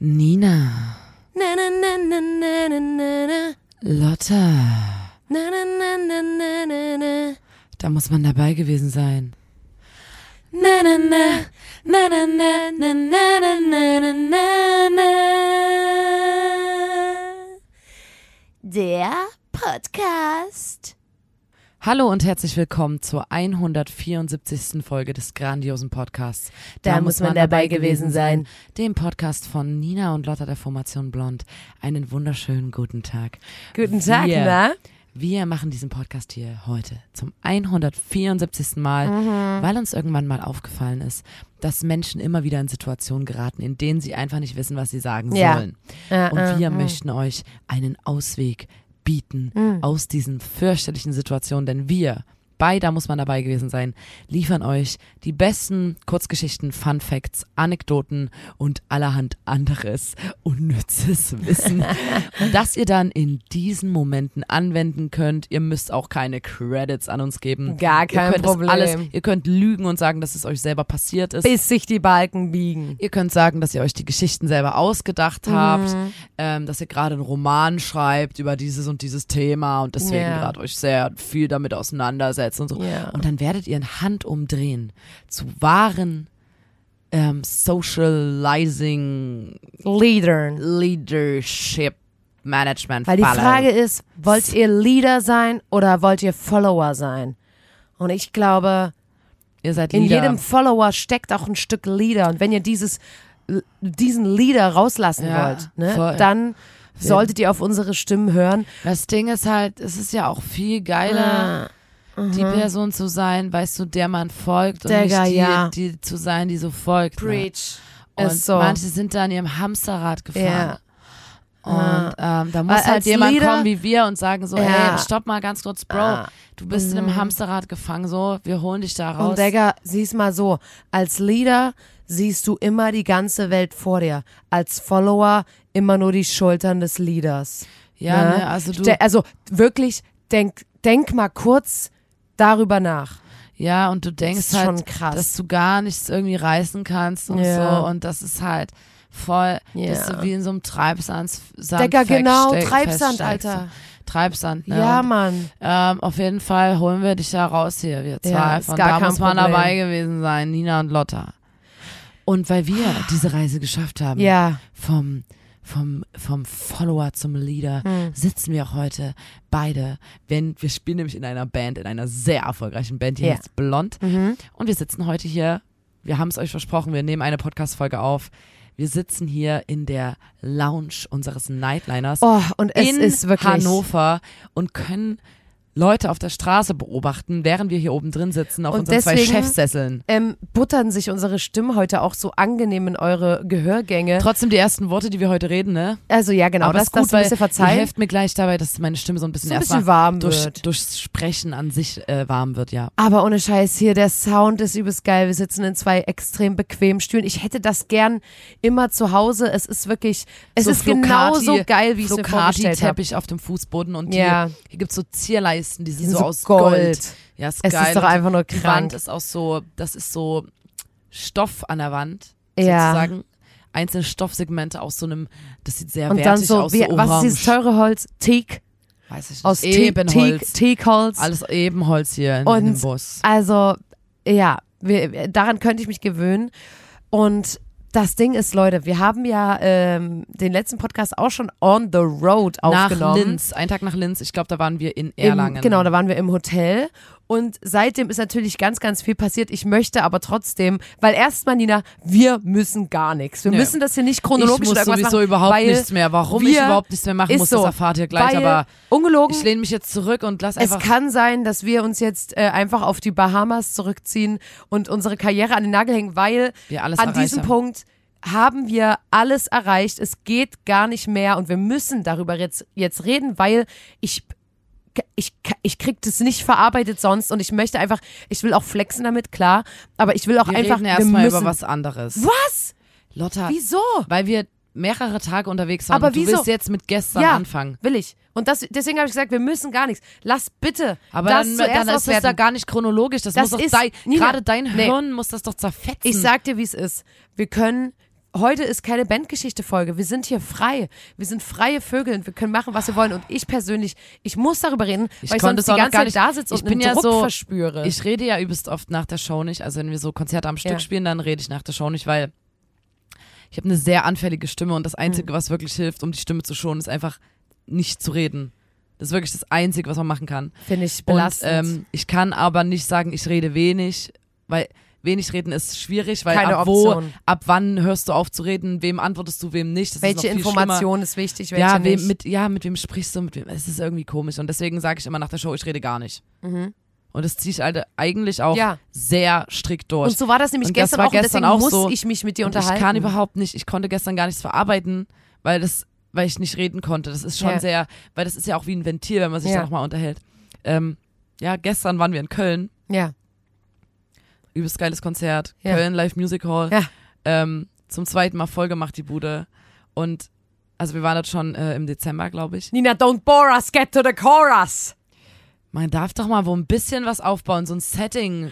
Nina, Na, na, na, na, na, na, na, na. Lotta, Na, na, na, na, na, na, na. da muss man dabei gewesen sein. Na, na, na. Na, na, na, na, na, na, na, na, na, na. Der Podcast. Hallo und herzlich willkommen zur 174. Folge des grandiosen Podcasts. Da muss man dabei gewesen sein. Dem Podcast von Nina und Lotta der Formation Blond. Einen wunderschönen guten Tag. Guten Tag, Wir- na? Wir machen diesen Podcast hier heute zum 174. Mal, Mhm. weil uns irgendwann mal aufgefallen ist, dass Menschen immer wieder in Situationen geraten, in denen sie einfach nicht wissen, was sie sagen Ja. sollen. Äh, Und wir äh. möchten euch einen Ausweg bieten Mhm. aus diesen fürchterlichen Situationen, denn wir, bei da muss man dabei gewesen sein, liefern euch die besten Kurzgeschichten, Fun Facts, Anekdoten und allerhand anderes unnützes Wissen, das ihr dann in diesen Momenten anwenden könnt. Ihr müsst auch keine Credits an uns geben. Gar kein ihr könnt Problem. Alles, ihr könnt lügen und sagen, dass es euch selber passiert ist. Bis sich die Balken biegen. Ihr könnt sagen, dass ihr euch die Geschichten selber ausgedacht habt, Mhm. ähm, dass ihr gerade einen Roman schreibt über dieses und dieses Thema und deswegen Ja. gerade euch sehr viel damit auseinandersetzt und so. Ja. Und dann werdet ihr in Handumdrehen zu wahren ähm, Socializing Leadern. Leadership Management. Weil die. Frage ist, wollt ihr Leader sein oder wollt ihr Follower sein? Und ich glaube, ihr seid in Leader. jedem Follower steckt auch ein Stück Leader. Und wenn ihr dieses, diesen Leader rauslassen Ja, wollt, ne, voll. dann solltet ihr auf unsere Stimmen hören. das Ding ist halt, es ist ja auch viel geiler. Die Person zu sein, weißt du, der man folgt und Mhm. Digga, nicht die, ja. die zu sein, die so folgt. Ne? Preach. Und Ist so. manche sind da an ihrem Hamsterrad gefahren. Ja. Und ähm, da muss Weil halt jemand Leader- kommen wie wir und sagen so, Ja. hey, stopp mal ganz kurz, Bro, Ah. du bist in einem Hamsterrad gefangen, so, wir holen dich da raus. Und Digga, sieh's mal so, als Leader siehst du immer die ganze Welt vor dir. Als Follower immer nur die Schultern des Leaders. ja, ne? ne, also du, also wirklich, denk, denk mal kurz darüber nach. ja, und du denkst ist halt, dass du gar nichts irgendwie reißen kannst und Ja. so und das ist halt voll, Ja. bist du wie in so einem Treibsand, Sand Digga, genau, Treibsand. Alter. Treibsand, ne? Ja, Mann. Ähm, auf jeden Fall holen wir dich da raus hier, wir zwei. Ja, Von da kein muss man Problem. dabei gewesen sein, Nina und Lotta. Und weil wir diese Reise geschafft haben, Ja. vom, vom, vom Follower zum Leader, Hm. sitzen wir auch heute beide, wenn wir spielen nämlich in einer Band, in einer sehr erfolgreichen Band, die Ja. heißt Blond. Mhm. Und wir sitzen heute hier, wir haben es euch versprochen, wir nehmen eine Podcast-Folge auf. Wir sitzen hier in der Lounge unseres Nightliners Oh, und es in ist wirklich. Hannover und können Leute auf der Straße beobachten, während wir hier oben drin sitzen auf Und unseren zwei deswegen- Chefsesseln. Ähm, buttern sich unsere Stimmen heute auch so angenehm in eure Gehörgänge. Trotzdem die ersten Worte, die wir heute reden, ne? Also ja, genau, Aber das, ist gut, das ein weil bisschen ihr verzeihen. helft mir gleich dabei, dass meine Stimme so ein bisschen So ein bisschen warm durch, wird. durchs Sprechen an sich äh, warm wird, ja. Aber ohne Scheiß hier, der Sound ist übelst geil. Wir sitzen in zwei extrem bequemen Stühlen. Ich hätte das gern immer zu Hause. Es ist wirklich, es So ist Flocati- genauso geil, wie ich es mir vorgestellt habe. Flocati-Teppich auf dem Fußboden und Ja. die, hier gibt's so Zierleisten, die sind, Die sind so, so aus Gold. Gold. Ja, ist Es geil. ist doch einfach nur Die krank. Wand ist auch so, das ist so Stoff an der Wand, Ja. sozusagen. Einzelne Stoffsegmente aus so einem, das sieht sehr Und wertig dann so, aus, wie, so was ist dieses teure Holz? Teak. Weiß ich nicht. Aus Ebenholz. Teak, Teakholz. Alles Ebenholz hier in, Und- in dem Bus. Also, ja, wir, daran könnte ich mich gewöhnen. Und das Ding ist, Leute, wir haben ja ähm, den letzten Podcast auch schon on the road Nach aufgenommen. Linz, ein Tag nach Linz. Ich glaube, da waren wir in Im, Erlangen. genau, da waren wir im Hotel. Und seitdem ist natürlich ganz, ganz viel passiert. Ich möchte aber trotzdem, weil erstmal, Nina, wir müssen gar nichts. Wir Nö. müssen das hier nicht ich chronologisch muss oder irgendwas sowieso machen, überhaupt nichts mehr. Warum ich überhaupt nichts mehr machen muss, so, das erfahrt ihr gleich. weil, Aber ungelogen, ich lehne mich jetzt zurück und lass es einfach kann sein, dass wir uns jetzt äh, einfach auf die Bahamas zurückziehen und unsere Karriere an den Nagel hängen, weil an diesem haben. Punkt haben wir alles erreicht. Es geht gar nicht mehr und wir müssen darüber jetzt, jetzt reden, weil ich, ich, ich krieg das nicht verarbeitet sonst und ich möchte einfach, ich will auch flexen damit, klar, aber ich will auch Wir einfach, reden wir erstmal über was anderes. Was? Lotta, Wieso? weil wir mehrere Tage unterwegs waren Aber und du wieso? willst jetzt mit gestern Ja. anfangen. Will ich. Und das, deswegen habe ich gesagt, wir müssen gar nichts. Lass bitte Aber das dann, zuerst dann ist das da gar nicht chronologisch. Das, Das muss doch ist- dein, gerade dein nee. Hirn muss das doch zerfetzen. Ich sag dir, wie es ist. Wir können heute ist keine Bandgeschichte-Folge. Wir sind hier frei. Wir sind freie Vögel und wir können machen, was wir wollen. Und ich persönlich, ich muss darüber reden, Ich weil ich sonst die ganze gar Zeit nicht- da sitze ich und bin einen ja Druck so- verspüre. Ich rede ja übelst oft nach der Show nicht. Also wenn wir so Konzerte am Stück Ja. spielen, dann rede ich nach der Show nicht, weil ich habe eine sehr anfällige Stimme und das Hm. Einzige, was wirklich hilft, um die Stimme zu schonen, ist einfach nicht zu reden. Das ist wirklich das Einzige, was man machen kann. Finde ich Und belastend. ähm, ich kann aber nicht sagen, ich rede wenig, weil wenig reden ist schwierig, weil Keine ab wo, Option. ab wann hörst du auf zu reden, wem antwortest du, wem nicht. Das ist welche viel Information ist wichtig, welche ja, nicht. wem, mit, ja, mit wem sprichst du? Mit wem? Es ist irgendwie komisch. Und deswegen sage ich immer nach der Show, ich rede gar nicht. Mhm. Und das ziehe ich halt eigentlich auch Ja. sehr strikt durch. Und so war das nämlich Und das gestern war auch und gestern deswegen auch muss so. ich mich mit dir Und unterhalten. ich kann überhaupt nicht, ich konnte gestern gar nichts verarbeiten, weil das, weil ich nicht reden konnte. Das ist schon Ja. sehr, weil das ist ja auch wie ein Ventil, wenn man sich Ja. da nochmal unterhält. Ähm, ja, gestern waren wir in Köln, Ja. Übelst geiles Konzert, Ja. Köln Live Music Hall. Ja. Ähm, zum zweiten Mal voll gemacht, die Bude. Und also wir waren dort schon äh, im Dezember, glaube ich. Nina, don't bore us, get to the chorus. Man darf doch mal wo ein bisschen was aufbauen, so ein Setting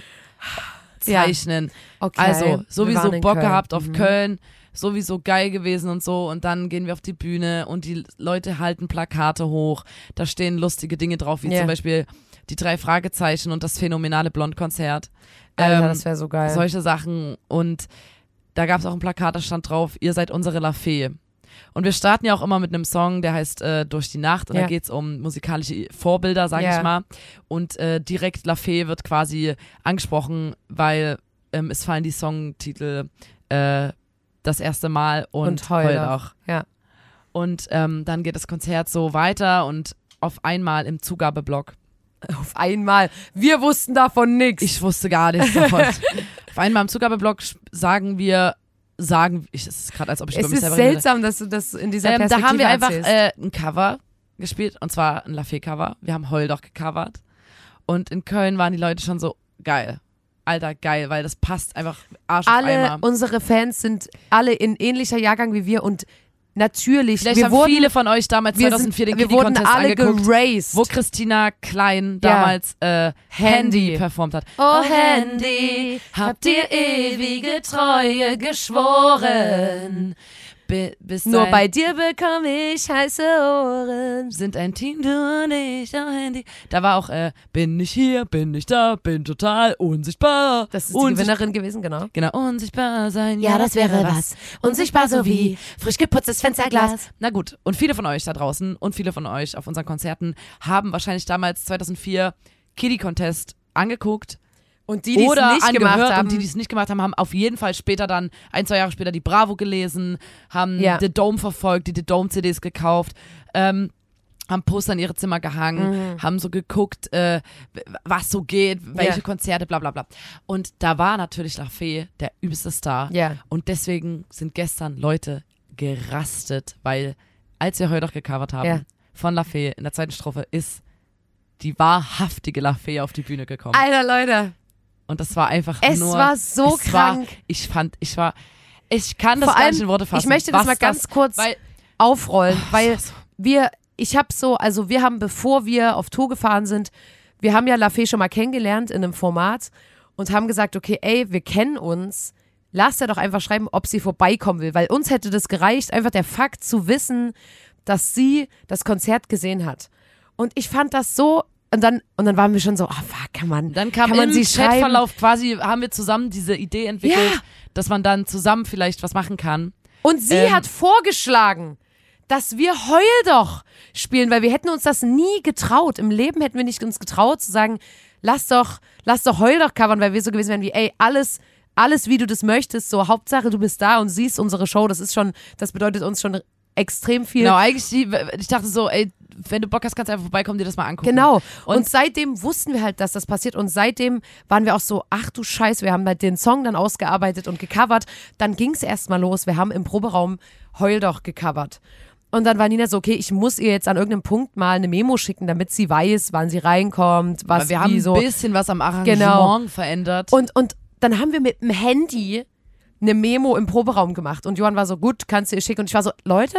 Ja. zeichnen. Okay. Also, sowieso Bock Köln. gehabt auf Mhm. Köln, sowieso geil gewesen und so. Und dann gehen wir auf die Bühne und die Leute halten Plakate hoch. Da stehen lustige Dinge drauf, wie Ja. zum Beispiel die drei Fragezeichen und das phänomenale Blondkonzert. Alter, Ähm, das wäre so geil. Solche Sachen. Und da gab es auch ein Plakat, da stand drauf, ihr seid unsere La Fee. Und wir starten ja auch immer mit einem Song, der heißt äh, Durch die Nacht. Und Ja. da geht's um musikalische Vorbilder, sag Ja. ich mal. Und äh, direkt La Fee wird quasi angesprochen, weil ähm, es fallen die Songtitel äh, das erste Mal und, Und heul auch. Ja. Und ähm, dann geht das Konzert so weiter und auf einmal im Zugabeblock. Auf einmal. Wir wussten davon nichts. Ich wusste gar nichts davon. auf einmal im Zugabeblock sch- sagen wir, sagen, ich, es ist gerade, als ob ich es über mich ist selber rede. seltsam, dass du das in dieser Ähm, da Perspektive haben wir einfach äh, ein Cover gespielt und zwar ein Lafayette-Cover. Wir haben Heul doch gecovert. Und in Köln waren die Leute schon so geil. Alter, geil, weil das passt einfach Arsch auf alle unsere Fans sind alle in ähnlicher Jahrgang wie wir und natürlich, Vielleicht wir haben wurden, viele von euch damals wir 2004 sind, den wir wurden Kitty-Contest alle angeguckt, geraced. wo Christina Klein Ja. damals äh, Handy. Handy performt hat. Oh Handy, hab dir ewige Treue geschworen. Bis Nur bei dir bekomme ich heiße Ohren. sind ein Team, du und ich, oh Handy. Da war auch, äh, bin ich hier, bin ich da, bin total unsichtbar. Das ist die Unsicht- Gewinnerin gewesen, genau. Genau, unsichtbar sein. Ja, das wäre was. Unsichtbar so wie frisch geputztes Fensterglas. Na gut, und viele von euch da draußen und viele von euch auf unseren Konzerten haben wahrscheinlich damals 2004 Kitty Contest angeguckt Und die, die es nicht gemacht haben, und die, die es nicht gemacht haben, haben auf jeden Fall später dann, ein, zwei Jahre später, die Bravo gelesen, haben Ja. The Dome verfolgt, die The Dome CDs gekauft, ähm, haben Poster in ihre Zimmer gehangen, haben so geguckt, äh, was so geht, welche Mhm. Ja. Konzerte, bla bla bla. Und da war natürlich La Fee der übelste Star. Ja. Und deswegen sind gestern Leute gerastet, weil als wir heute noch gecovert haben Ja. von La Fee in der zweiten Strophe ist die wahrhaftige La Fee auf die Bühne gekommen. Alter Leute, Und das war einfach es nur. war so es war, krank. ich fand, ich war, ich kann das Vor gar nicht in Worte fassen. ich möchte das mal ganz kurz weil, aufrollen, weil so- wir, ich habe so, also wir haben, bevor wir auf Tour gefahren sind, wir haben ja La Fee schon mal kennengelernt in einem Format und haben gesagt, okay, ey, wir kennen uns, lass er doch einfach schreiben, ob sie vorbeikommen will, weil uns hätte das gereicht, einfach der Fakt zu wissen, dass sie das Konzert gesehen hat. Und ich fand das so, und dann, und dann waren wir schon so, ah, fuck, kann man, dann kam kann man im sie schreiben? Chatverlauf quasi, haben wir zusammen diese Idee entwickelt, Ja. dass man dann zusammen vielleicht was machen kann. Und sie Ähm, hat vorgeschlagen, dass wir Heul doch spielen, weil wir hätten uns das nie getraut. Im Leben hätten wir nicht uns getraut zu sagen, lass doch, lass doch Heul doch covern, weil wir so gewesen wären wie, ey, alles, alles wie du das möchtest, so Hauptsache du bist da und siehst unsere Show. Das ist schon, das bedeutet uns schon extrem viel. Genau, eigentlich, ich dachte so, ey, wenn du Bock hast, kannst du einfach vorbeikommen, dir das mal angucken. Genau. Und, Und- seitdem wussten wir halt, dass das passiert. Und seitdem waren wir auch so, ach du Scheiß, wir haben halt den Song dann ausgearbeitet und gecovert. Dann ging es erstmal los. Wir haben im Proberaum Heul doch gecovert. Und dann war Nina so, okay, ich muss ihr jetzt an irgendeinem Punkt mal eine Memo schicken, damit sie weiß, wann sie reinkommt, was Weil wir haben so. ein bisschen was am Arrangement Genau. verändert. Und, und dann haben wir mit dem Handy eine Memo im Proberaum gemacht. Und Johann war so, gut, kannst du ihr schicken. Und ich war so, Leute,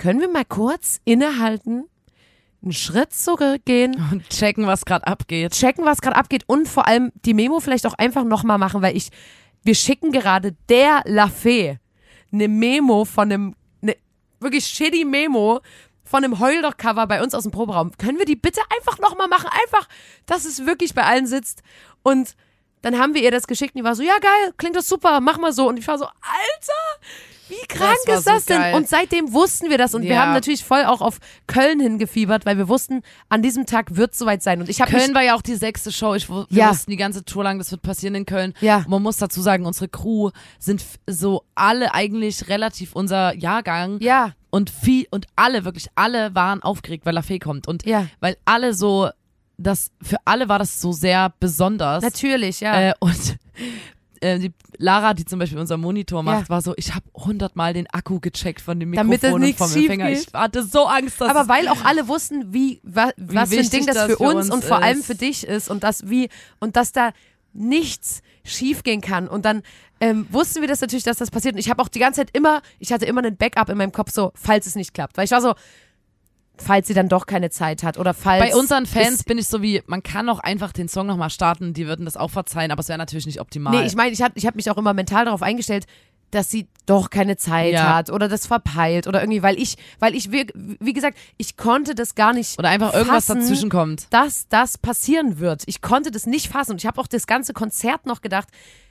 können wir mal kurz innehalten, einen Schritt zurückgehen, und checken, was gerade abgeht. checken, was gerade abgeht und vor allem die Memo vielleicht auch einfach nochmal machen, weil ich, wir schicken gerade der La Fee eine Memo von einem, eine wirklich shitty Memo von einem Heul doch Cover bei uns aus dem Proberaum. Können wir die bitte einfach nochmal machen? Einfach, dass es wirklich bei allen sitzt. Und dann haben wir ihr das geschickt und die war so, ja geil, klingt das super, mach mal so. Und ich war so, Alter, wie krank war ist das so denn? geil. Und seitdem wussten wir das und wir Ja. haben natürlich voll auch auf Köln hingefiebert, weil wir wussten, an diesem Tag wird es soweit sein. Und ich habe Köln war ja auch die sechste Show. Ich, wir Ja. wussten die ganze Tour lang, das wird passieren in Köln. Ja. Und man muss dazu sagen, unsere Crew sind so alle eigentlich relativ unser Jahrgang. ja, Und viel, und alle, wirklich alle waren aufgeregt, weil Lafay kommt. Und Ja. weil alle so, das, für alle war das so sehr besonders. natürlich, ja. Äh, und äh, die Lara, die zum Beispiel unser Monitor macht, Ja. war so, ich habe hundertmal den Akku gecheckt von dem Damit Mikrofon es und nichts vom Empfänger. geht. Ich hatte so Angst, dass Aber weil auch alle wussten, wie, wa, was für ein Ding das, das für für uns, uns und vor allem für dich ist und das wie und dass da nichts schief gehen kann. Und dann ähm, wussten wir das natürlich, dass das passiert. Und ich habe auch die ganze Zeit immer, ich hatte immer einen Backup in meinem Kopf, so, falls es nicht klappt. Weil ich war so, falls sie dann doch keine Zeit hat oder falls. Bei unseren Fans bin ich so wie, man kann auch einfach den Song nochmal starten, die würden das auch verzeihen, aber es wäre natürlich nicht optimal. Nee, ich meine, ich habe ich hab mich auch immer mental darauf eingestellt, dass sie doch keine Zeit Ja. hat oder das verpeilt oder irgendwie, weil ich, weil ich, wie, wie gesagt, ich konnte das gar nicht. Oder einfach irgendwas fassen, dazwischen kommt. dass das passieren wird. Ich konnte das nicht fassen und ich habe auch das ganze Konzert noch gedacht,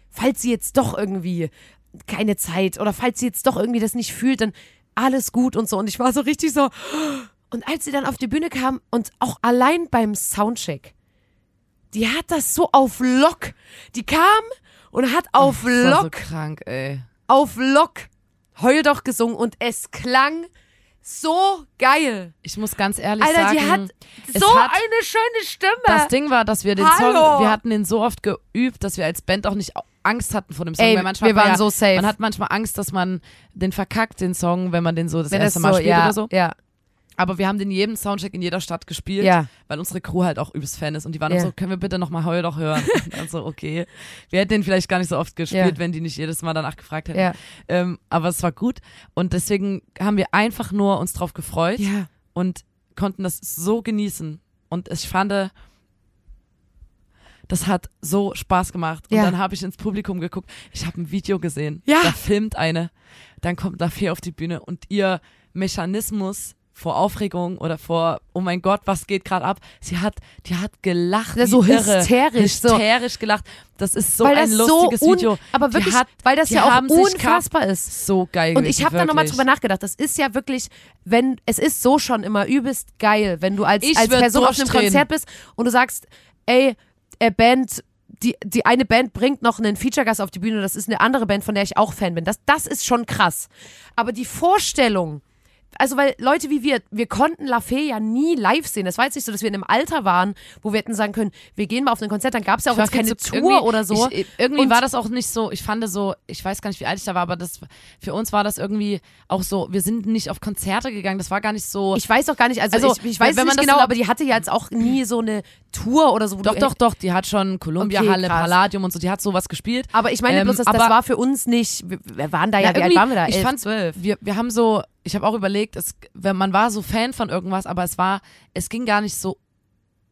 falls sie jetzt doch irgendwie keine Zeit oder falls sie jetzt doch irgendwie das nicht fühlt, dann alles gut und so. Und ich war so richtig so. Und als sie dann auf die Bühne kam und auch allein beim Soundcheck, die hat das so auf Lock. Die kam und hat auf Das war so Lock, krank, ey. auf Lock Heul doch gesungen und es klang so geil. Ich muss ganz ehrlich Alter, sagen, die hat so hat- eine schöne Stimme. das Ding war, dass wir den Hallo. Song, wir hatten den so oft geübt, dass wir als Band auch nicht Angst hatten vor dem Song. Ey, weil manchmal wir waren ja, so safe. Man hat manchmal Angst, dass man den verkackt, den Song, wenn man den so das Wenn erste Mal so, spielt ja, oder so. Ja, Aber wir haben den jedem Soundcheck in jeder Stadt gespielt, Ja. weil unsere Crew halt auch übelst Fan ist. Und die waren Ja. so, können wir bitte nochmal Heul doch hören? Und dann so, okay. Wir hätten den vielleicht gar nicht so oft gespielt, Ja. wenn die nicht jedes Mal danach gefragt hätten. Ähm, aber es war gut. Und deswegen haben wir einfach nur uns drauf gefreut und konnten das so genießen. Und ich fand, das hat so Spaß gemacht. Und Ja. dann habe ich ins Publikum geguckt. Ich habe ein Video gesehen. Ja. Da filmt eine. Dann kommt Lafay auf die Bühne und ihr Mechanismus vor Aufregung oder vor, oh mein Gott, was geht gerade ab? Sie hat, die hat gelacht. Ja, so irre. hysterisch, so. Hysterisch gelacht. Das ist so weil ein lustiges so Video. Aber wirklich, hat- weil das ja auch unfassbar ist. So geil. Und ich habe da nochmal drüber nachgedacht. Das ist ja wirklich, wenn, es ist so schon immer übelst geil, wenn du als, Ich als Person auf einem. Konzert bist und du sagst, ey, äh, Band, die, die eine Band bringt noch einen Feature-Gast auf die Bühne, das ist eine andere Band, von der ich auch Fan bin. Das, das ist schon krass. Aber die Vorstellung, also weil Leute wie wir, wir konnten La Fee ja nie live sehen. Das war jetzt nicht so, dass wir in einem Alter waren, wo wir hätten sagen können, wir gehen mal auf ein Konzert, dann gab es ja auch jetzt keine zu- Tour oder so. Ich, irgendwie Und- war das auch nicht so, ich fand so, ich weiß gar nicht, wie alt ich da war, aber das für uns war das irgendwie auch so, wir sind nicht auf Konzerte gegangen, das war gar nicht so. Ich weiß auch gar nicht, also, Also, ich, ich weiß wenn man nicht das genau, so- aber die hatte ja jetzt auch nie so eine Tour oder so. Wo doch, doch, doch, die hat schon Columbia Okay, Halle, krass. Palladium und so, die hat sowas gespielt. Aber ich meine Ähm, bloß, dass, das war für uns nicht, wir, waren da ja, Ja, wie alt waren wir da? Ich Elf, fand, zwölf. wir, wir haben so, ich habe auch überlegt, es, wenn man war so Fan von irgendwas, aber es war, es ging gar nicht so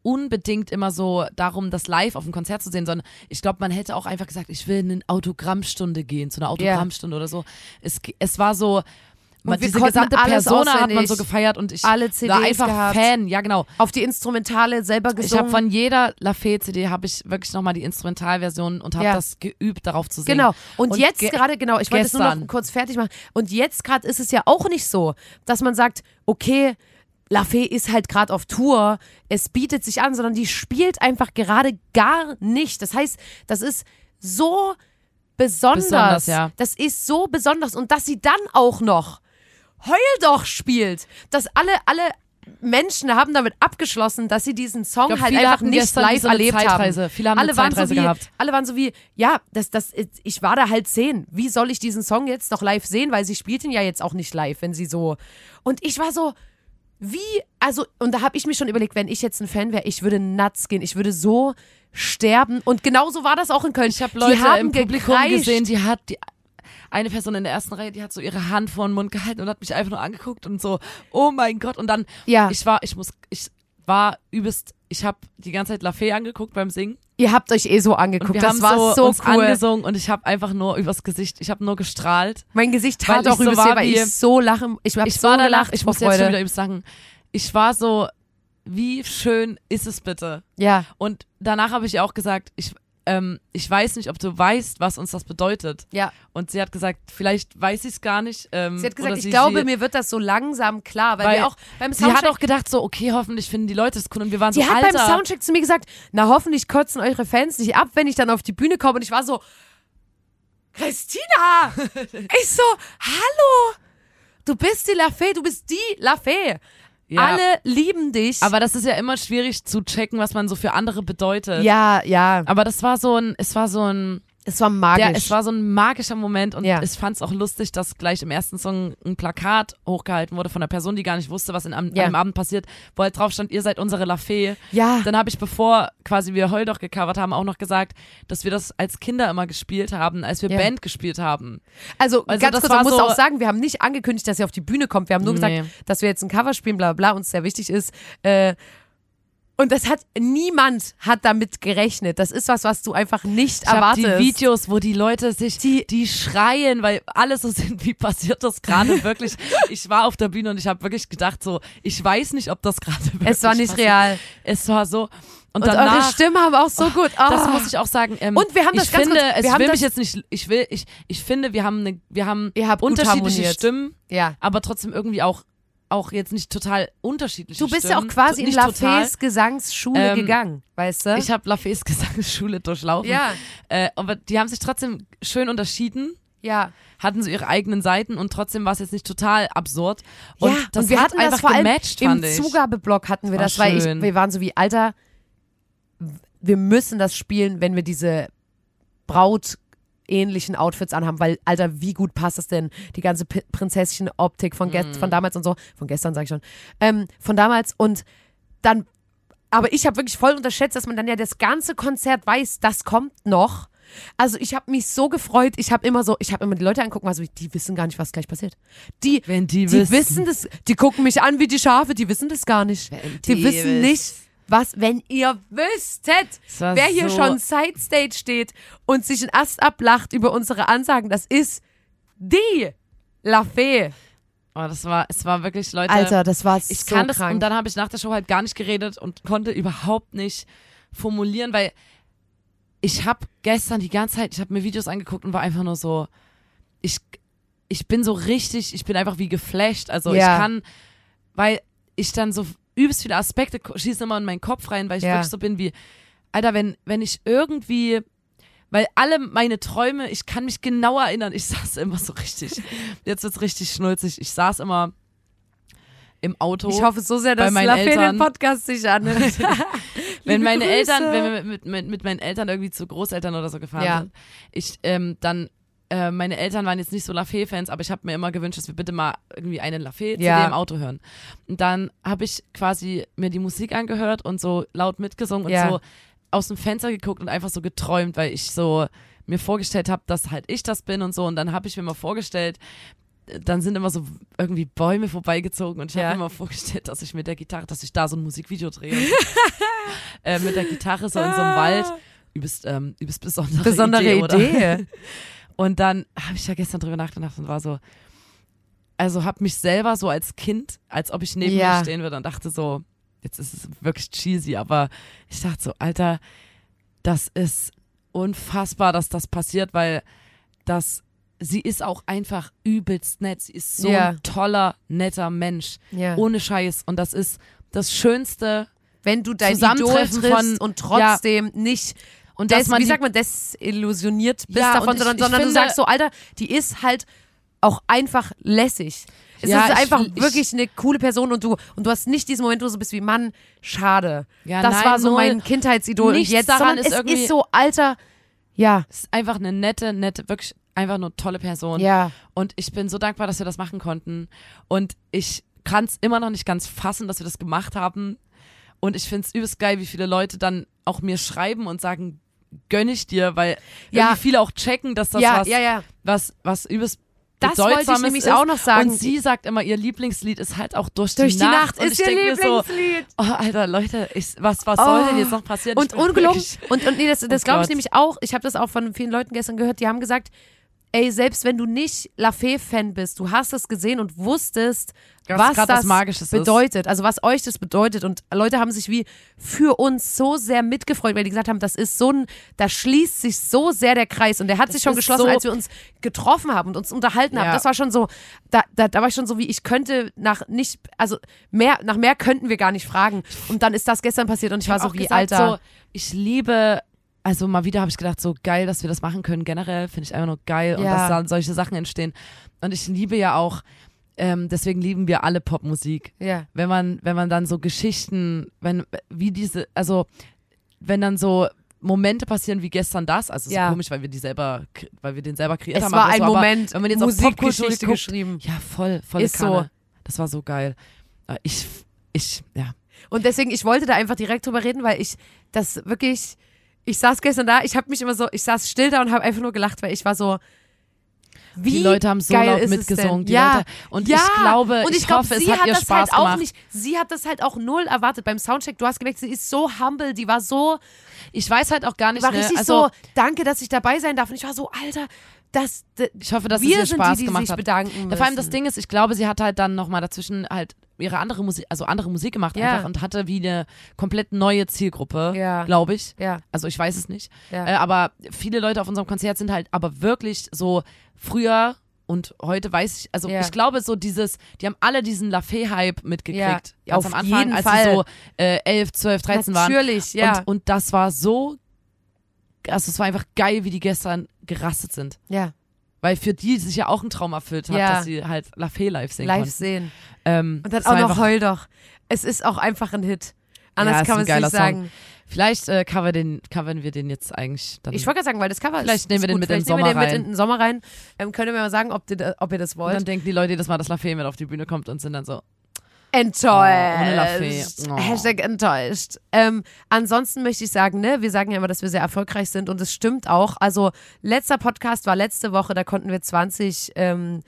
unbedingt immer so darum, das live auf dem Konzert zu sehen, sondern ich glaube, man hätte auch einfach gesagt, ich will in eine Autogrammstunde gehen, zu einer Autogrammstunde oder so. Es, es war so, wir diese gesamte Persona hat man so gefeiert und ich Alle CDs war einfach gehabt. Fan, ja genau. Auf die Instrumentale selber Ich gesungen. habe von jeder La Fee CD habe ich wirklich nochmal die Instrumentalversion und habe Ja. das geübt, darauf zu singen. Genau. Und, Und jetzt ge- gerade, genau, ich wollte es nur noch kurz fertig machen. Und jetzt gerade ist es ja auch nicht so, dass man sagt, okay, La Fee ist halt gerade auf Tour, es bietet sich an, sondern die spielt einfach gerade gar nicht. Das heißt, das ist so besonders. Besonders, ja. Das ist so besonders. Und dass sie dann auch noch Heul doch spielt, dass alle, alle Menschen haben damit abgeschlossen, dass sie diesen Song glaub, halt einfach nicht live so erlebt Zeitreise. haben. Viele haben alle waren so wie, gehabt. alle waren so wie, ja, das, das, ich war da halt sehen. Wie soll ich diesen Song jetzt noch live sehen? Weil sie spielt ihn ja jetzt auch nicht live, wenn sie so. Und ich war so, wie, also, und da habe ich mir schon überlegt, wenn ich jetzt ein Fan wäre, ich würde nuts gehen. Ich würde so sterben. Und genauso war das auch in Köln. Ich habe Leute die haben im Publikum gekreischt. gesehen, die hat die eine Person in der ersten Reihe, die hat so ihre Hand vor den Mund gehalten und hat mich einfach nur angeguckt und so, oh mein Gott. Und dann, Ja. ich war, ich muss, ich war übelst, ich habe die ganze Zeit La Fee angeguckt beim Singen Ihr habt euch eh so Und angeguckt. wir Das haben war so, so, cool. angesungen und ich habe einfach nur übers Gesicht, ich habe nur gestrahlt. Mein Gesicht tat auch so übelst war weh, weil ich so lache. Ich ich so war danach, ich muss jetzt schon Freude. wieder übelst sagen, ich war so, wie schön ist es bitte? Ja, Und danach habe ich auch gesagt, ich, ähm, ich weiß nicht, ob du weißt, was uns das bedeutet. ja. Und sie hat gesagt, vielleicht weiß ich es gar nicht. Ähm, Sie hat gesagt, ich sie, glaube, sie, mir wird das so langsam klar, weil, Weil wir auch beim Sie hat Soundcheck, auch gedacht so, okay, hoffentlich finden die Leute es cool. Und wir waren die so, hat Alter. beim Soundcheck zu mir gesagt, na hoffentlich kotzen eure Fans nicht ab, wenn ich dann auf die Bühne komme. Und ich war so, Christina! ich so, hallo! Du bist die Lafay, du bist die Lafay. Ja, Alle lieben dich. aber das ist ja immer schwierig zu checken, was man so für andere bedeutet. ja, ja, Aber das war so ein, es war so ein, es war magisch. der, es war so ein magischer Moment und Ja. ich fand es auch lustig, dass gleich im ersten Song ein Plakat hochgehalten wurde von einer Person, die gar nicht wusste, was in, am, Ja. an dem Abend passiert, wo halt drauf stand, ihr seid unsere Lafay. ja, Dann habe ich, bevor quasi wir Heul doch gecovert haben, auch noch gesagt, dass wir das als Kinder immer gespielt haben, als wir Ja. Band gespielt haben. Also, Also ganz kurz, man muss so- auch sagen, wir haben nicht angekündigt, dass sie auf die Bühne kommt. Wir haben nur Nee. gesagt, dass wir jetzt ein Cover spielen, bla bla, bla, uns sehr wichtig ist. Äh, und das hat, niemand hat damit gerechnet. Das ist was, was du einfach nicht Ich erwartest. die Videos, wo die Leute sich, die, die schreien, weil alle so sind, wie passiert das gerade wirklich? Ich war auf der Bühne und ich habe wirklich gedacht so, ich weiß nicht, ob das gerade wirklich es war nicht passiert. real. Es war so. Und, Und eure danach, Stimmen haben auch so gut. das Ah. muss ich auch sagen. Ähm, Und wir haben das ich ganz finde, kurz- wir ich haben will das- mich jetzt nicht, ich will, ich, ich finde, wir haben eine, wir haben unterschiedliche harmoniert. Stimmen, Ja. aber trotzdem irgendwie auch, auch jetzt nicht total unterschiedliche Du bist Stimmen. ja auch quasi in. Lafay's Gesangsschule Ähm, gegangen, weißt du? Ich habe Lafay's Gesangsschule durchlaufen. ja, Äh, aber die haben sich trotzdem schön unterschieden. ja. hatten so ihre eigenen Seiten und trotzdem war es jetzt nicht total absurd. Und ja, das und wir hat hatten einfach das vor allem gematcht, im fand ich. Zugabeblock hatten wir War das, weil ich, wir waren so wie, Alter, wir müssen das spielen, wenn wir diese Braut ähnlichen Outfits anhaben, weil, Alter, wie gut passt das denn? Die ganze Prinzesschen-Optik von, Mhm. von damals und so, von gestern sage ich schon, ähm, von damals und dann, aber ich habe wirklich voll unterschätzt, dass man dann ja das ganze Konzert weiß, das kommt noch. Also ich habe mich so gefreut, ich habe immer so, ich habe immer die Leute angucken, also die wissen gar nicht, was gleich passiert. Die, Wenn die, die wissen. wissen das, die gucken mich an wie die Schafe, die wissen das gar nicht. Die, die wissen wiss- nicht, was, wenn ihr wüsstet, wer hier so- schon Sidestage steht und sich ein Ast ablacht über unsere Ansagen, das ist die Lafay. Oh, das war, es war wirklich, Leute. Alter, das war ich so kann das krank. und dann habe ich nach der Show halt gar nicht geredet und konnte überhaupt nicht formulieren, weil ich habe gestern die ganze Zeit, ich habe mir Videos angeguckt und war einfach nur so, ich, ich bin so richtig, ich bin einfach wie geflasht. Also Ja. ich kann, weil ich dann so übelst viele Aspekte schießen immer in meinen Kopf rein, weil ich Ja. wirklich so bin wie, Alter, wenn, wenn ich irgendwie, weil alle meine Träume, ich kann mich genau erinnern, ich saß immer so richtig, jetzt wird's richtig schnulzig, ich saß immer im Auto. ich hoffe so sehr, dass Lafay den Podcast sich anhört. wenn meine Grüße. Eltern, wenn wir mit, mit, mit meinen Eltern irgendwie zu Großeltern oder so gefahren Ja. sind, ich ähm, dann äh, meine Eltern waren jetzt nicht so Lafay-Fans, aber ich habe mir immer gewünscht, dass wir bitte mal irgendwie einen Lafay-CD Ja. im Auto hören. Und dann habe ich quasi mir die Musik angehört und so laut mitgesungen und Ja. so aus dem Fenster geguckt und einfach so geträumt, weil ich so mir vorgestellt habe, dass halt ich das bin und so. Und dann habe ich mir mal vorgestellt, äh, dann sind immer so irgendwie Bäume vorbeigezogen und ich Ja. habe mir mal vorgestellt, dass ich mit der Gitarre, dass ich da so ein Musikvideo drehe. äh, mit der Gitarre so in so einem Wald. Übelst, ähm, übelst besondere, Besondere Idee. Idee. Und dann habe ich ja gestern drüber nachgedacht und war so, also habe mich selber so als Kind, als ob ich neben Ja. mir stehen würde und dachte so, jetzt ist es wirklich cheesy, aber ich dachte so, Alter, das ist unfassbar, dass das passiert, weil das, sie ist auch einfach übelst nett. Sie ist so Ja. ein toller, netter Mensch. Ja. Ohne Scheiß. Und das ist das Schönste. wenn du dein Idol triffst und trotzdem nicht Und des, dass man wie die- sagt man, desillusioniert bist Ja, davon, ich- sondern, ich sondern du finde- sagst so, Alter, die ist halt auch einfach lässig. Es Ja, ist einfach ich- wirklich eine coole Person und du und du hast nicht diesen Moment, wo du so bist wie Mann, schade. Ja, das nein, war so mein Kindheitsidol Nichts und jetzt, daran ist es irgendwie- ist so, Alter, ja, Es ist einfach eine nette, nette, wirklich einfach nur tolle Person. ja, Und ich bin so dankbar, dass wir das machen konnten. Und ich kann es immer noch nicht ganz fassen, dass wir das gemacht haben. Und ich finde es übelst geil, wie viele Leute dann auch mir schreiben und sagen, gönn ich dir, weil Ja. viele auch checken, dass das ja, was, ja, ja, was, was übelst Das wollte ich nämlich ist. auch noch sagen. Und sie sagt immer, ihr Lieblingslied ist halt auch durch, Durch die Nacht und ist ich ihr mir so, Lieblingslied. oh, Alter, Leute, ich, was, was soll denn jetzt noch passieren? Und wirklich- Und, und nee, das, das Oh glaube ich nämlich auch. Ich habe das auch von vielen Leuten gestern gehört, die haben gesagt, ey, selbst wenn du nicht Lafay-Fan bist, du hast es gesehen und wusstest, Was was das was Magisches ist. bedeutet, also was euch das bedeutet. Und Leute haben sich wie für uns so sehr mitgefreut, weil die gesagt haben, das ist so ein, da schließt sich so sehr der Kreis. Und der hat sich schon geschlossen, so- als wir uns getroffen haben und uns unterhalten haben. Ja. Das war schon so, da, da, da war ich schon so wie, ich könnte nach nicht, also mehr, nach mehr könnten wir gar nicht fragen. Und dann ist das gestern passiert und ich, war hab so wie, gesagt, Alter. So, ich liebe, also mal wieder habe ich gedacht, so geil, dass wir das machen können. Generell finde ich einfach nur geil und Ja. dass da solche Sachen entstehen. Und ich liebe ja auch, ähm, deswegen lieben wir alle Popmusik. ja. Wenn man, wenn man dann so Geschichten, wenn, wie diese, also wenn dann so Momente passieren wie gestern das, also Ja. so komisch, weil wir die selber, weil wir den selber kreiert Es haben. war aber ein so, aber Moment, wenn man jetzt Musikgeschichte geschrieben. Ja, voll, voll Ist so. Das war so geil. Äh, Ich, ich, ja. Und deswegen, ich wollte da einfach direkt drüber reden, weil ich das wirklich, ich saß gestern da, ich habe mich immer so, ich saß still da und habe einfach nur gelacht, weil ich war so, wie die Leute haben so geil laut mitgesungen. ja, Leute, und ja. ich glaube, und ich, ich, glaub, hoffe, es sie hat, hat ihr das Spaß halt gemacht. auch nicht, sie hat das halt auch null erwartet beim Soundcheck. Du hast gemerkt, sie ist so humble, die war so, Ich weiß halt auch gar nicht, war ne, richtig also, so, danke, dass ich dabei sein darf. Und ich war so, Alter, das, ich hoffe, dass wir es ihr sind Spaß die, die gemacht sich hat. bedanken müssen. Vor allem das Ding ist, ich glaube, sie hat halt dann nochmal dazwischen halt ihre andere Musik, also andere Musik gemacht Ja. einfach und hatte wie eine komplett neue Zielgruppe, Ja. glaube ich. Ja, Also ich weiß es nicht. Äh, aber viele Leute auf unserem Konzert sind halt aber wirklich so früher und heute weiß ich, also Ja. ich glaube so dieses, die haben alle diesen Lafay-Hype mitgekriegt. Ja, auf am Anfang, jeden als Fall. sie so äh, 11, 12, 13 waren. Natürlich, ja. Und, und das war so, also es war einfach geil, wie die gestern gerastet sind. ja, Weil für die sich ja auch ein Traum erfüllt hat, Ja. dass sie halt Lafay live singen live konnten. sehen. Ähm, Und dann auch noch Heul doch. Es ist auch einfach ein Hit. Anders Ja, kann man es nicht Song. sagen. Vielleicht äh, cover den, covern wir den jetzt eigentlich dann. Ich wollte gerade sagen, weil das Cover Vielleicht ist, nehmen wir den mit in den Vielleicht nehmen wir Sommer den mit rein. in den Sommer rein. Ähm, könnt ihr mir mal sagen, ob, ihr, ob ihr das und wollt? dann denken die Leute jedes Mal, dass Lafay mit auf die Bühne kommt und sind dann so, Enttäuscht. Oh. Oh. Hashtag enttäuscht. Ähm, ansonsten möchte ich sagen, ne, wir sagen ja immer, dass wir sehr erfolgreich sind und es stimmt auch. Also letzter Podcast war letzte Woche, da konnten wir 20 ähm,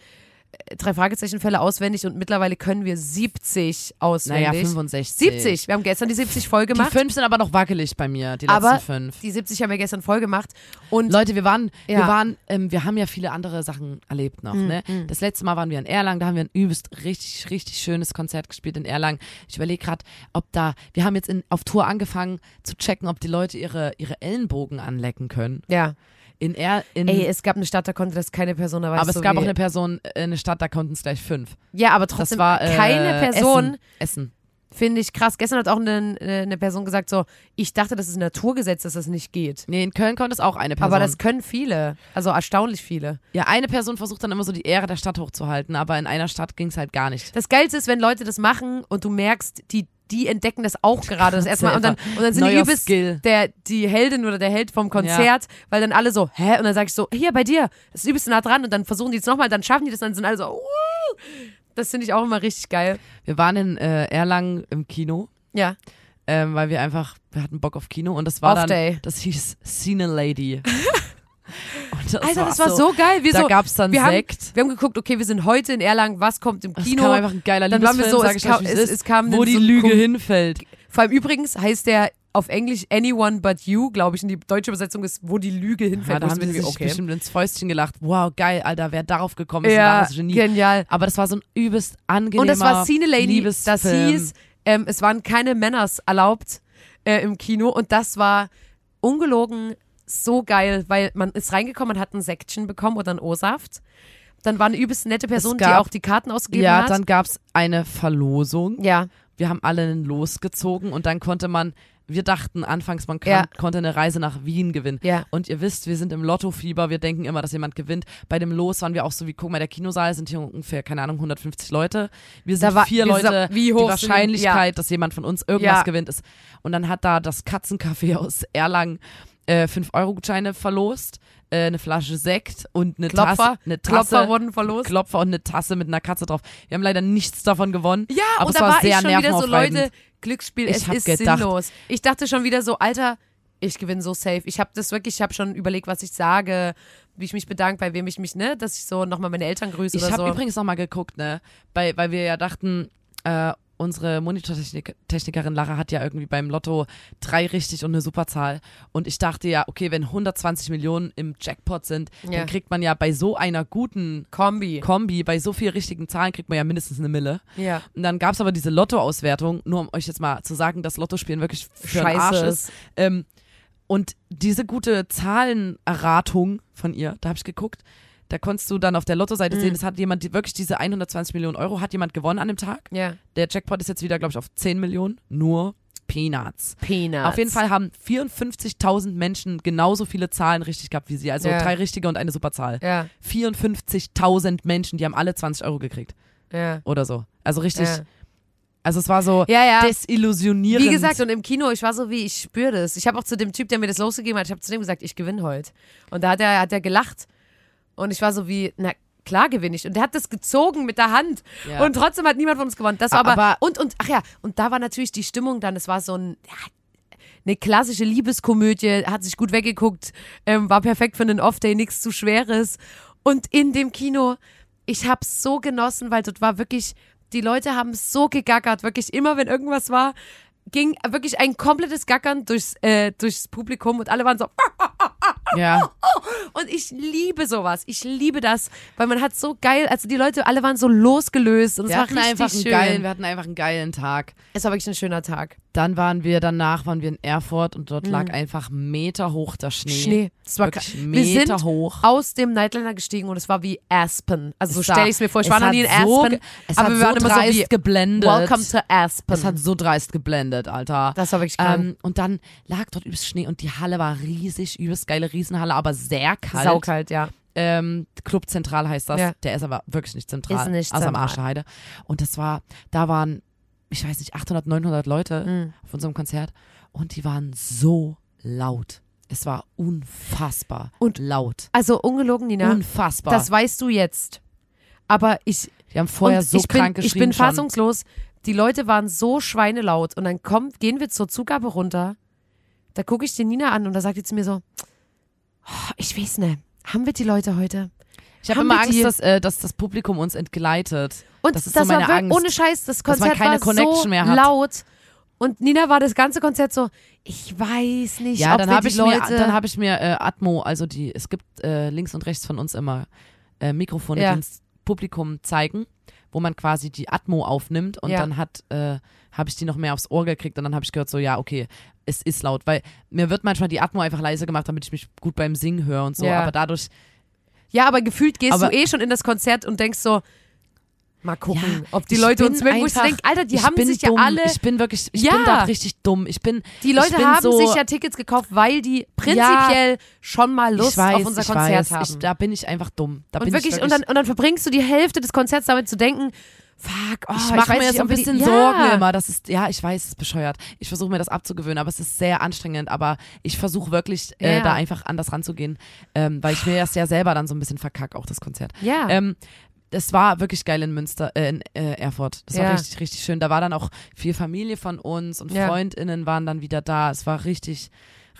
drei Fragezeichen-Fälle auswendig und mittlerweile können wir 70 auswendig. naja, 65. 70. Wir haben gestern die 70 voll Die gemacht. fünf sind aber noch wackelig bei mir, die letzten Aber fünf. Die 70 haben wir gestern voll gemacht. Und Leute, wir waren, Ja. wir waren, ähm, wir haben ja viele andere Sachen erlebt noch, ne? Das letzte Mal waren wir in Erlangen, da haben wir ein übelst richtig, richtig schönes Konzert gespielt in Erlangen. Ich überlege gerade, ob da, wir haben jetzt in, auf Tour angefangen zu checken, ob die Leute ihre, ihre Ellenbogen anlecken können. ja, In Er, in, ey, es gab eine Stadt, da konnte das keine Person, da weißt aber es du gab auch eine Person, äh, eine Stadt, da konnten es gleich fünf. Ja, aber Das trotzdem war äh, keine Person, Essen. Essen. Finde ich krass. Gestern hat auch eine, eine Person gesagt, so, ich dachte, das ist ein Naturgesetz, dass das nicht geht. Nee, in Köln konnte es auch eine Person. Aber das können viele. Also erstaunlich viele. ja, eine Person versucht dann immer so die Ehre der Stadt hochzuhalten, aber in einer Stadt ging es halt gar nicht. Das Geilste ist, wenn Leute das machen und du merkst, die, die entdecken das auch gerade das erstmal und dann, und dann sind die Neuer übelst Skill. der, die Heldin oder der Held vom Konzert, weil dann alle so, hä? Und dann sag ich so, hier bei dir, das ist übelst nah dran und dann versuchen die es nochmal, dann schaffen die das, dann sind alle so, Wuh! Das finde ich auch immer richtig geil. Wir waren in äh, Erlangen im Kino. Ja. ähm, weil wir einfach, wir hatten Bock auf Kino und das war Off dann, Day. das hieß Cine Lady. und das Alter, das war so geil. Wir da so, gab's dann wir haben, Sekt. wir haben geguckt, okay, wir sind heute in Erlangen, was kommt im Es Kino? kam einfach ein geiler Dann waren wir so, es kam- es- es kam wo so die ein Lüge hinfällt. Vor allem übrigens heißt der auf Englisch Anyone But You, glaube ich, und die deutsche Übersetzung ist, wo die Lüge Ja, hinfällt. da Wo haben mir sich okay. bestimmt ins Fäustchen gelacht. Wow, geil, Alter, wer darauf gekommen ist, war Ja, das Genie. genial. Aber das war so ein übelst angenehmer Und das war Cine Lady, das hieß, ähm, es waren keine Männers erlaubt äh, im Kino und das war ungelogen so geil, weil man ist reingekommen, man hat ein Sektchen bekommen oder einen O-Saft. Dann war eine übelst nette Person, die gab- auch die Karten ausgegeben Ja, hat. dann gab's eine Verlosung. ja, Wir haben alle einen losgezogen und dann konnte man, wir dachten anfangs, man kann, Ja. konnte eine Reise nach Wien gewinnen. ja. Und ihr wisst, wir sind im Lottofieber, wir denken immer, dass jemand gewinnt. Bei dem Los waren wir auch so wie, guck mal, der Kinosaal sind hier ungefähr, keine Ahnung, 150 Leute. Wir sind war- vier Leute, sind- wie die hoch sind die- Wahrscheinlichkeit, dass jemand von uns irgendwas Ja. gewinnt ist. Und dann hat da das Katzencafé aus Erlangen äh, 5-Euro-Gutscheine verlost, äh, eine Flasche Sekt und eine Klopfer, Tasse. Eine Tasse Klopfer wurden verlost. Klopfer und eine Tasse mit einer Katze drauf. Wir haben leider nichts davon gewonnen. Ja, aber und es da war war sehr ich schon wieder so. Leute, Glücksspiel, Ich es ist gedacht- sinnlos. Ich dachte schon wieder so, Alter, ich gewinne so safe. Ich habe das wirklich, ich habe schon überlegt, was ich sage, wie ich mich bedanke, bei wem ich mich, ne, dass ich so nochmal meine Eltern grüße Ich oder habe so. übrigens noch mal geguckt, ne, bei, weil wir ja dachten, äh, unsere Monitortechnikerin Lara hat ja irgendwie beim Lotto drei richtig und eine Superzahl. Und ich dachte ja, okay, wenn 120 Millionen im Jackpot sind, Ja. dann kriegt man ja bei so einer guten Kombi. Kombi, bei so vielen richtigen Zahlen kriegt man ja mindestens eine Mille. Ja. Und dann gab es aber diese Lotto-Auswertung, nur um euch jetzt mal zu sagen, dass Lottospielen wirklich für den Arsch Scheiße ist. Ähm, und diese gute Zahlenerratung von ihr, da habe ich geguckt, da konntest du dann auf der Lottoseite Mhm. sehen, es hat jemand, wirklich diese 120 Millionen Euro, hat jemand gewonnen an dem Tag. Ja. Der Jackpot ist jetzt wieder, glaube ich, auf 10 Millionen. Nur Peanuts. Peanuts. Auf jeden Fall haben 54.000 Menschen genauso viele Zahlen richtig gehabt wie sie. Also Ja. drei richtige und eine Superzahl. Ja, 54.000 Menschen, die haben alle 20 Euro gekriegt. ja. Oder so. Also richtig. Also es war so Ja, ja. desillusionierend. Wie gesagt, und im Kino, ich war so wie, ich spüre das. Ich habe auch zu dem Typ, der mir das losgegeben hat, ich habe zu dem gesagt, ich gewinne heute. Und da hat er, hat er gelacht. Und ich war so wie, na klar gewinne ich. Und der hat das gezogen mit der Hand. Ja. Und trotzdem hat niemand von uns gewonnen. Das war aber, Aber- und, und, ach ja, und da war natürlich die Stimmung dann, es war so ein, ja, eine klassische Liebeskomödie, hat sich gut weggeguckt, ähm, war perfekt für einen Off-Day, nichts zu Schweres. Und in dem Kino, ich hab's so genossen, weil dort war wirklich, die Leute haben so gegackert, wirklich immer, wenn irgendwas war, ging wirklich ein komplettes Gackern durchs, äh, durchs Publikum und alle waren so, ja. und ich liebe sowas. Ich liebe das, weil man hat so geil, also die Leute alle waren so losgelöst und es Wir war hatten, richtig einfach einen schön. geilen, wir hatten einfach einen geilen Tag. es war wirklich ein schöner Tag. Dann waren wir danach, waren wir in Erfurt und dort lag einfach Meter hoch der Schnee. Mhm. Schnee. Das war Wirklich Meter Wir sind hoch. aus dem Nightliner gestiegen und es war wie Aspen. Also so stelle ich es mir vor. Ich es war noch nie in so Aspen, es aber hat wir so waren immer so dreist wie geblendet. Welcome to Aspen. Es hat so dreist geblendet, Alter. das war wirklich krank. ähm, und dann lag dort übelst Schnee und die Halle war riesig, übelst geile Riesenhalle, aber sehr kalt. Saukalt, ja. Ähm, Club Zentral heißt das. Ja. Der ist aber wirklich nicht zentral. Ist nicht außer am zentral. Arsch der Heide. Und das war, da waren, ich weiß nicht, 800, 900 Leute Mhm. auf unserem Konzert und die waren so laut. Es war unfassbar Und- laut. Also ungelogen, Nina. Unfassbar. Das weißt du jetzt. Aber ich, die haben vorher so ich bin, krank ich geschrien bin schon. fassungslos. Die Leute waren so schweinelaut und dann kommt, gehen wir zur Zugabe runter. Da gucke ich die Nina an und da sagt die zu mir so, oh, ich weiß nicht, haben wir die Leute heute? Ich habe immer Angst, dass, äh, dass das Publikum uns entgleitet. Und Das ist das so meine war Angst. ohne Scheiß, das Konzert keine war so laut. Und Nina war das ganze Konzert so, ich weiß nicht, Ja, ob dann habe die ich, mir- Leute... dann hab ich mir äh, Atmo, also die, es gibt äh, links und rechts von uns immer äh, Mikrofone, Ja. die ins Publikum zeigen, wo man quasi die Atmo aufnimmt und Ja. dann hat, äh, habe ich die noch mehr aufs Ohr gekriegt und dann habe ich gehört so, ja, okay, es ist laut, weil mir wird manchmal die Atmo einfach leise gemacht, damit ich mich gut beim Singen höre und so, Ja. aber dadurch, ja, aber gefühlt gehst Aber- du eh schon in das Konzert und denkst so, mal gucken, Ja, ob die Leute uns mögen. Wo ich so einfach- denk, Alter, die haben sich dumm, ja alle... ich bin wirklich, ich Ja. bin da richtig dumm, ich bin, Die Leute bin haben so, sich ja Tickets gekauft, weil die prinzipiell schon mal Lust weiß, auf unser Konzert weiß, haben. Ich, da bin ich einfach dumm, da und bin wirklich, ich und dann, und dann verbringst du die Hälfte des Konzerts damit zu denken, fuck, oh, ich mache mir nicht, so ein wir die- bisschen ja. Sorgen immer. Das ist, ja, ich weiß, es ist bescheuert. Ich versuche mir das abzugewöhnen, aber es ist sehr anstrengend. Aber ich versuche wirklich, äh, Ja. da einfach anders ranzugehen, ähm, weil ich mir das ja selber dann so ein bisschen verkacke, auch das Konzert. Ja. Ähm, das war wirklich geil in Münster, äh, in äh, Erfurt. Das war Ja. richtig, richtig schön. Da war dann auch viel Familie von uns und Ja. FreundInnen waren dann wieder da. Es war richtig,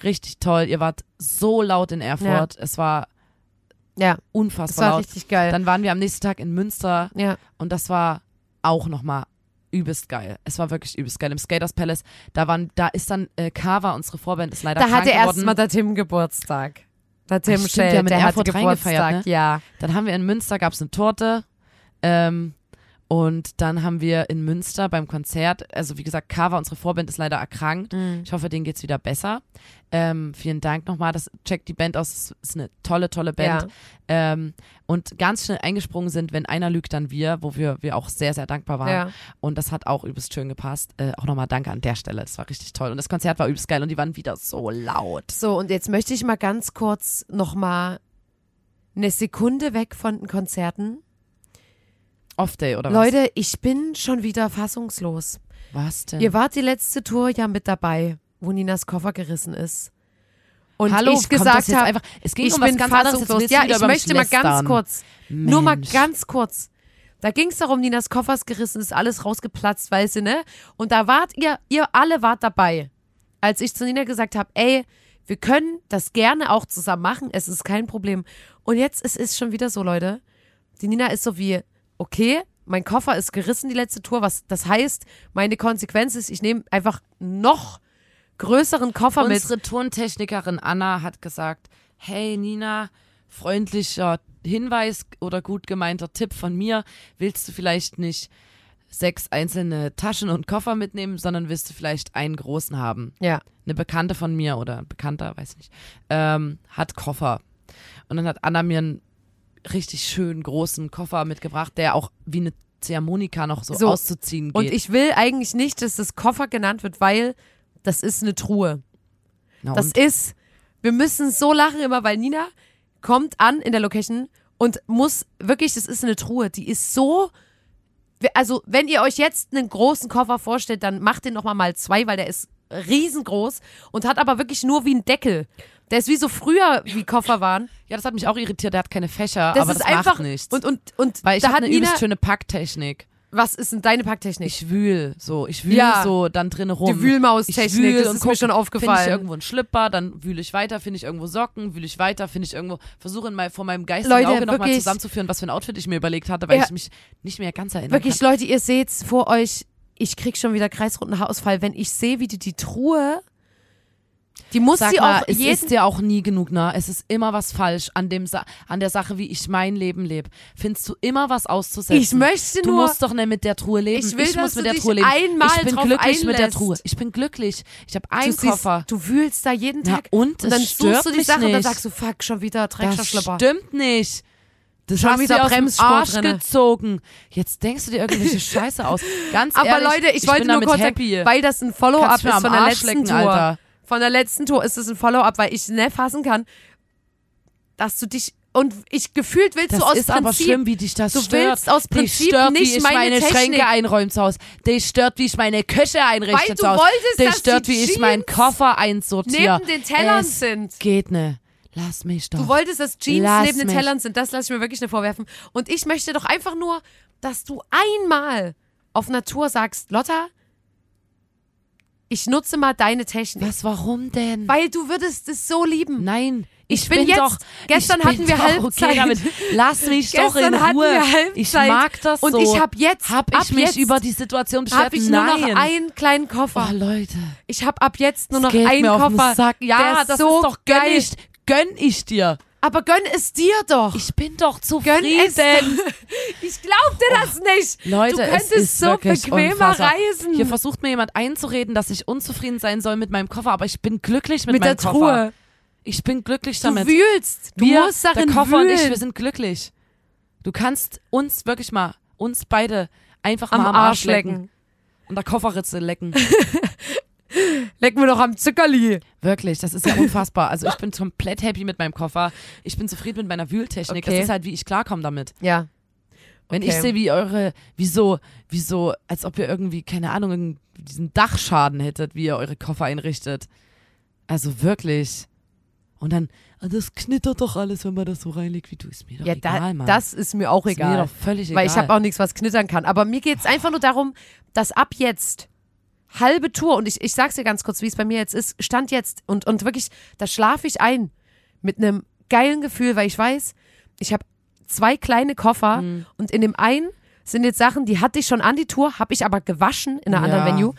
richtig toll. Ihr wart so laut in Erfurt. Es war ja, das unfassbar war laut. richtig geil. Dann waren wir am nächsten Tag in Münster ja. und das war auch nochmal übelst geil. Es war wirklich übelst geil. Im Skaters Palace, da waren, da ist dann äh, Kava, unsere Vorband, ist leider Da krank hatte erstmal der Tim Geburtstag. Der Tim Ach, stimmt, Schell, der hatte Erfurt Geburtstag, ne? ja. Dann haben wir in Münster, gab es eine Torte. Ähm, und dann haben wir in Münster beim Konzert, also wie gesagt, Kava, unsere Vorband, ist leider erkrankt. Mhm. Ich hoffe, denen geht's wieder besser. Ähm, vielen Dank nochmal. Das checkt die Band aus. Ist eine tolle, tolle Band. Ja. Ähm, und ganz schnell eingesprungen sind, wenn einer lügt, dann wir, wo wir, wir auch sehr, sehr dankbar waren. Ja. Und das hat auch übelst schön gepasst. Äh, auch nochmal danke an der Stelle. Das war richtig toll. Und das Konzert war übelst geil und die waren wieder so laut. So, und jetzt möchte ich mal ganz kurz nochmal eine Sekunde weg von den Konzerten. Off-Day oder Leute, ich bin schon wieder fassungslos. was? Was denn? Ihr wart die letzte Tour ja mit dabei, wo Ninas Koffer gerissen ist. Und Hallo, ich gesagt habe, es ging ich um was bin ganz anderes. Ja, ich möchte mal ganz kurz, nur mal Mensch. ganz kurz. Da ging es darum, Ninas Koffers gerissen ist, alles rausgeplatzt, weißt du, ne? Und da wart ihr, ihr alle wart dabei. Als ich zu Nina gesagt habe, ey, Wir können das gerne auch zusammen machen. Es ist kein Problem. Und jetzt es ist schon wieder so, Leute. Die Nina ist so wie, okay, mein Koffer ist gerissen die letzte Tour. Was das heißt, meine Konsequenz ist, ich nehme einfach noch größeren Koffer mit. Unsere Tontechnikerin Anna hat gesagt, hey Nina, freundlicher Hinweis oder gut gemeinter Tipp von mir, willst du vielleicht nicht sechs einzelne Taschen und Koffer mitnehmen, sondern willst du vielleicht einen großen haben? Ja. Eine Bekannte von mir oder ein Bekannter, weiß nicht, ähm, hat Koffer. Und dann hat Anna mir einen richtig schönen großen Koffer mitgebracht, der auch wie eine Ziehharmonika noch so, So. auszuziehen geht. Und ich will eigentlich nicht, dass das Koffer genannt wird, weil das ist eine Truhe. Na Das und? ist, wir müssen so lachen immer, weil Nina kommt an in der Location und muss wirklich, das ist eine Truhe, die ist so, also wenn ihr euch jetzt einen großen Koffer vorstellt, dann macht den nochmal mal zwei, weil der ist riesengroß und hat aber wirklich nur wie ein Deckel. Der ist wie so früher, wie Koffer waren. Ja, das hat mich auch irritiert. Der hat keine Fächer, Das aber ist das einfach macht nichts. und und und Weil ich da habe hat eine Nina, übelst schöne Packtechnik. was ist denn deine Packtechnik? Ich wühl so, ich wühl Ja. so dann drin rum. Die Wühlmaustechnik, das und ist mir guck, schon Finde ich aufgefallen. irgendwo einen Schlipper, dann wühle ich weiter, finde ich irgendwo Socken, wühle ich weiter, finde ich irgendwo, versuche mein, vor meinem geistigen Leute, Auge nochmal zusammenzuführen, was für ein Outfit ich mir überlegt hatte, weil Ja. ich mich nicht mehr ganz erinnern Wirklich, kann. Leute, ihr seht's vor euch. Ich krieg schon wieder kreisrunden Haarausfall, wenn ich sehe, wie die die Truhe, die muss Sag sie mal, auch es jeden ist dir auch nie genug, ne? Es ist immer was falsch an dem Sa an der Sache, wie ich mein Leben lebe. Findest du immer was auszusetzen? Ich möchte Du nur- musst doch nicht mit der Truhe leben. Ich will, muss dass mit du der Truhe leben. einmal ich bin glücklich mit der einlässt. Truhe. Ich bin glücklich. Ich habe du einen siehst, Koffer. Du wühlst da jeden Na Tag. und? und dann suchst du die Sache und dann nicht. sagst du, fuck, schon wieder Das Dreckschlapper. stimmt nicht. Das Schon hast wieder du Bremsspur Arsch gezogen. Jetzt denkst du dir irgendwelche Scheiße aus. Ganz Aber ehrlich, Leute, ich, wollte bin nur kurz happy. weil das ein Follow-up ist von der letzten Tour. Alter. Von der letzten Tour ist es ein Follow-up, weil ich nicht fassen kann, dass du dich und ich gefühlt willst das du aus ist Prinzip aber schlimm, wie dich das du stört. willst aus Prinzip stört, nicht wie ich meine meine. Schränke einräume zu Hause. Dich stört, wie ich meine Küche einrichte Weil du zu Hause. wolltest, Dich stört, wie ich meinen Jeans Koffer einsortiere. neben den Tellern es sind. Geht ne. Lass mich doch. Du wolltest, dass Jeans Lass neben den mich. Tellern sind. Das lasse ich mir wirklich nicht vorwerfen. Und ich möchte doch einfach nur, dass du einmal auf Natur sagst, Lotta, ich nutze mal deine Technik. Was, warum denn? Weil du würdest es so lieben. Nein, Ich ich, bin jetzt- doch. gestern bin hatten wir Halbzeit. Okay damit. Lass mich doch in Ruhe. ich mag das Und so. ich habe jetzt, Hab ab ich mich jetzt, über die Situation beschwert? hab ich nur Nein. noch einen kleinen Koffer. Oh, Leute. Ich habe ab jetzt nur noch einen Koffer. Ja, der das so ist doch gönn ich, gönn ich dir. Aber gönn es dir doch. Ich bin doch gönn es zufrieden. Ich glaub dir das nicht. Leute, du es könntest ist so bequemer unfassbar. reisen. Hier versucht mir jemand einzureden, dass ich unzufrieden sein soll mit meinem Koffer, aber ich bin glücklich mit, mit meinem der Koffer. Truhe. Ich bin glücklich Du damit. wühlst. Du wir, musst darin der Koffer wühlen. und ich, wir sind glücklich. Du kannst uns wirklich mal, uns beide einfach am mal am Arsch lecken. Und der Kofferritze lecken. Lecken wir doch am Zuckerli. Wirklich, das ist ja unfassbar. Also ich bin komplett happy mit meinem Koffer. Ich bin zufrieden mit meiner Wühltechnik. Okay. Das ist halt, wie ich klarkomme damit. Ja. Wenn Okay. ich sehe, wie eure, wie so, wie so, als ob ihr irgendwie, keine Ahnung, diesen Dachschaden hättet, wie ihr eure Koffer einrichtet. Also wirklich. Und dann, ah, das knittert doch alles, wenn man das so reinlegt, wie du. Ist mir doch Ja, egal, da, Mann. das ist mir auch ist egal. mir doch völlig egal. weil ich habe auch nichts, was knittern kann. Aber mir geht's einfach nur darum, dass ab jetzt halbe Tour, und ich, ich sag's dir ganz kurz, wie es bei mir jetzt ist, stand jetzt und, und wirklich, da schlafe ich ein mit einem geilen Gefühl, weil ich weiß, ich habe zwei kleine Koffer Mhm. und in dem einen sind jetzt Sachen, die hatte ich schon an die Tour, habe ich aber gewaschen in einer Ja. anderen Venue.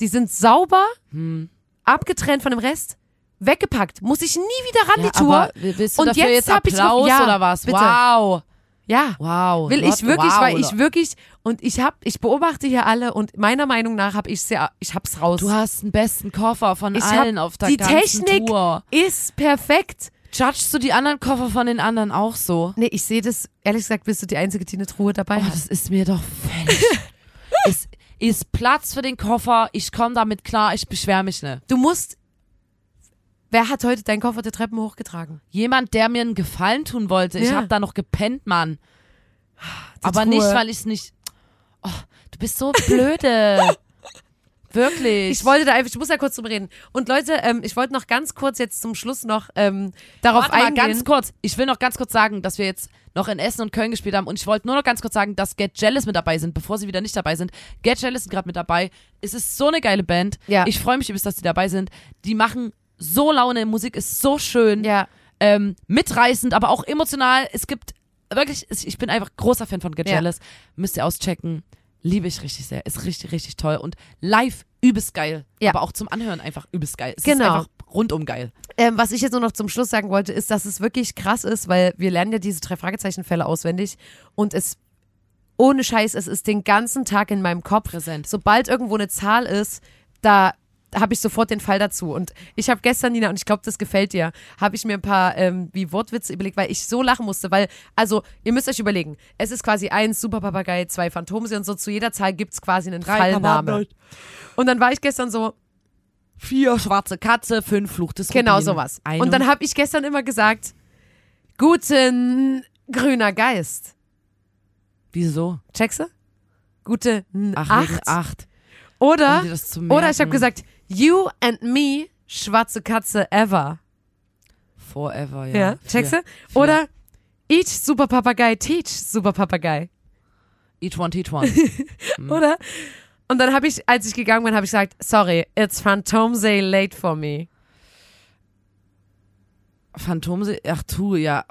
Die sind sauber, Hm. abgetrennt von dem Rest, weggepackt. Muss ich nie wieder ran ja, die Tour. aber willst du Und dafür jetzt jetzt, Applaus ge- ja, oder was? bitte. Wow. Ja. Wow. Will ich wirklich, wow, weil ich wirklich und ich hab, ich beobachte hier alle und meiner Meinung nach habe ich sehr, ich hab's raus. Du hast den besten Koffer von Ich allen auf der die ganzen Technik- Tour. ist perfekt. Judgst du die anderen Koffer von den anderen auch so? Nee, ich sehe das, ehrlich gesagt, bist du die Einzige, die eine Truhe dabei Oh, hat. das ist mir doch völlig. es ist Platz für den Koffer. Ich komme damit klar. Ich beschwere mich nicht. Du musst. Wer hat heute deinen Koffer der Treppen hochgetragen? Jemand, der mir einen Gefallen tun wollte. Ich Ja. habe da noch gepennt, Mann. Die Aber Truhe. nicht, weil ich es nicht. Oh, du bist so blöde. Wirklich. Ich wollte da einfach, ich muss ja kurz drüber reden. Und Leute, ähm, ich wollte noch ganz kurz jetzt zum Schluss noch ähm, darauf Warte mal, eingehen. ganz kurz. Ich will noch ganz kurz sagen, dass wir jetzt noch in Essen und Köln gespielt haben. Und ich wollte nur noch ganz kurz sagen, dass Get Jealous mit dabei sind, bevor sie wieder nicht dabei sind. Get Jealous sind gerade mit dabei. Es ist so eine geile Band. Ja. Ich freue mich übrigens, dass die dabei sind. Die machen so Laune, Musik ist so schön, Ja. ähm, mitreißend, aber auch emotional. Es gibt wirklich, ich bin einfach großer Fan von Get Ja. Jealous. Müsst ihr auschecken. Liebe ich richtig sehr. Ist richtig, richtig toll. Und live übelst geil. Ja. Aber auch zum Anhören einfach übelst geil. Es Genau. ist einfach rundum geil. Ähm, was ich jetzt nur noch zum Schluss sagen wollte, ist, dass es wirklich krass ist, weil wir lernen ja diese drei Fragezeichen-Fälle auswendig und es ohne Scheiß, es ist den ganzen Tag in meinem Kopf. Präsent. Sobald irgendwo eine Zahl ist, da habe ich sofort den Fall dazu. Und ich habe gestern, Nina, und ich glaube, das gefällt dir, habe ich mir ein paar ähm, wie Wortwitze überlegt, weil ich so lachen musste, weil, also, ihr müsst euch überlegen, es ist quasi eins Superpapagei, zwei Phantomse und so, zu jeder Zahl gibt es quasi einen Fallname. Und dann war ich gestern so, Vier schwarze Katze, fünf Fluch des Genau sowas. Eine- Und dann habe ich gestern immer gesagt, guten grüner Geist. Wieso? Checkst du? Gute Ach, acht. acht. Oder, oder ich habe gesagt, you and me, schwarze Katze ever. Forever, ja. Ja, checkst du? Oder each super Papagei, teach super Papagei. Each one, teach one. Oder? Und dann habe ich, als ich gegangen bin, habe ich gesagt, sorry, it's Phantomse late for me. Phantomse, ach tu, ja.